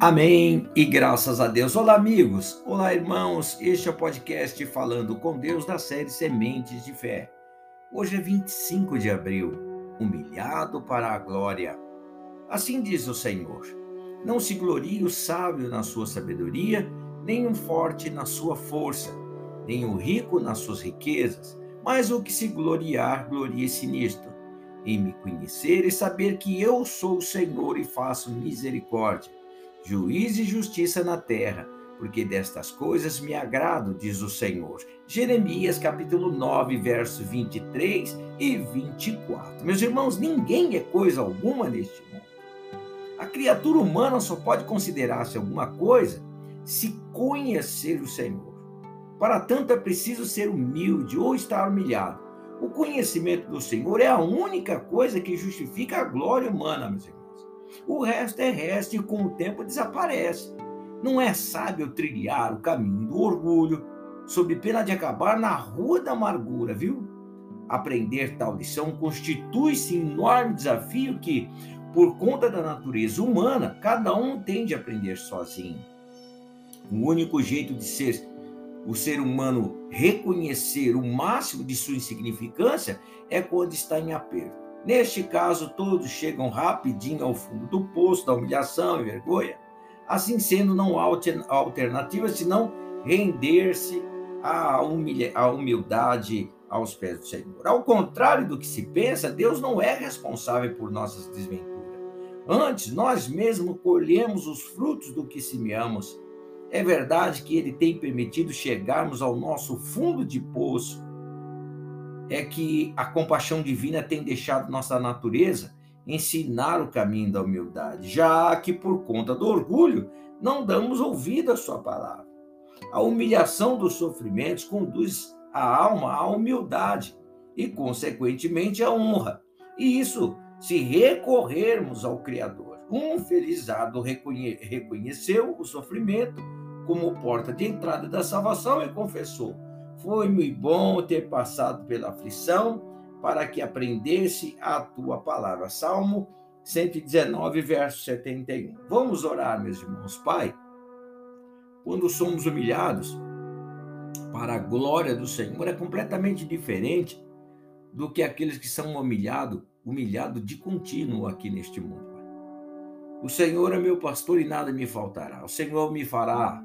Amém e graças a Deus. Olá, amigos. Olá, irmãos. Este é o podcast Falando com Deus da série Sementes de Fé. Hoje é 25 de abril. Humilhado para a glória. Assim diz o Senhor: Não se glorie o sábio na sua sabedoria, nem o forte na sua força, nem o rico nas suas riquezas, mas o que se gloriar, glorie-se nisto, em me conhecer e saber que eu sou o Senhor e faço misericórdia juiz e justiça na terra, porque destas coisas me agrado, diz o Senhor. Jeremias capítulo 9, verso 23 e 24. Meus irmãos, ninguém é coisa alguma neste mundo. A criatura humana só pode considerar-se alguma coisa se conhecer o Senhor. Para tanto é preciso ser humilde ou estar humilhado. O conhecimento do Senhor é a única coisa que justifica a glória humana, meus irmãos. O resto é resto e com o tempo desaparece. Não é sábio trilhar o caminho do orgulho, sob pena de acabar na rua da amargura, viu? Aprender tal lição constitui-se um enorme desafio que, por conta da natureza humana, cada um tem de aprender sozinho. O único jeito de ser o ser humano reconhecer o máximo de sua insignificância é quando está em aperto. Neste caso, todos chegam rapidinho ao fundo do poço da humilhação e vergonha. Assim sendo, não há alternativa senão render-se à, humildade aos pés do Senhor. Ao contrário do que se pensa, Deus não é responsável por nossas desventuras. Antes, nós mesmos colhemos os frutos do que semeamos. É verdade que Ele tem permitido chegarmos ao nosso fundo de poço, é que a compaixão divina tem deixado nossa natureza ensinar o caminho da humildade, já que por conta do orgulho não damos ouvido à sua palavra. A humilhação dos sofrimentos conduz a alma à humildade e, consequentemente, à honra. E isso se recorrermos ao Criador. Um felizardo reconhe reconheceu o sofrimento como porta de entrada da salvação e confessou: foi muito bom ter passado pela aflição para que aprendesse a tua palavra. Salmo 119, verso 71. Vamos orar, meus irmãos. Pai, quando somos humilhados para a glória do Senhor, é completamente diferente do que aqueles que são humilhados, humilhados de contínuo aqui neste mundo. O Senhor é meu pastor e nada me faltará. O Senhor me fará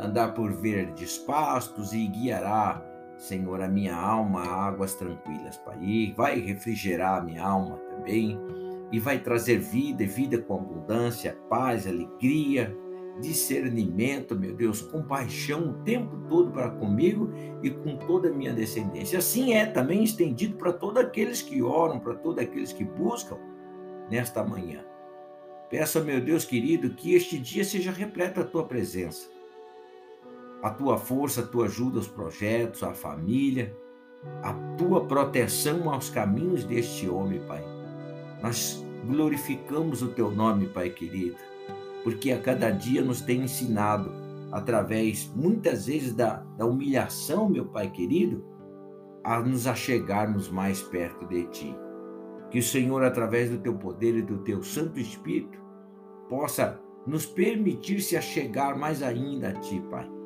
andar por verdes pastos e guiará, Senhor, a minha alma a águas tranquilas, Pai. E vai refrigerar a minha alma também e vai trazer vida, vida com abundância, paz, alegria, discernimento, meu Deus, compaixão o tempo todo para comigo e com toda a minha descendência. Assim é também estendido para todos aqueles que oram, para todos aqueles que buscam nesta manhã. Peço, meu Deus querido, que este dia seja repleto a tua presença a tua força, a tua ajuda aos projetos, à família, a tua proteção aos caminhos deste homem, Pai. Nós glorificamos o teu nome, Pai querido, porque a cada dia nos tem ensinado, através muitas vezes da, da humilhação, meu Pai querido, a nos achegarmos mais perto de Ti. Que o Senhor, através do teu poder e do teu Santo Espírito, possa nos permitir se achegar mais ainda a Ti, Pai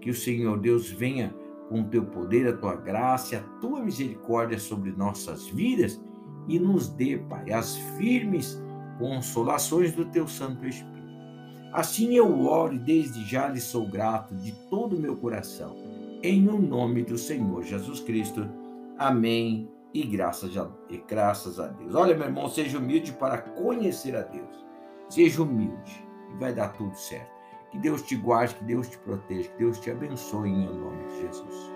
que o Senhor Deus venha com o teu poder, a tua graça, a tua misericórdia sobre nossas vidas e nos dê, Pai, as firmes consolações do teu Santo Espírito. Assim eu oro e desde já lhe sou grato de todo o meu coração, em o nome do Senhor Jesus Cristo. Amém. E graças a, e graças a Deus. Olha, meu irmão, seja humilde para conhecer a Deus. Seja humilde e vai dar tudo certo. Que Deus te guarde, que Deus te proteja, que Deus te abençoe em nome de Jesus.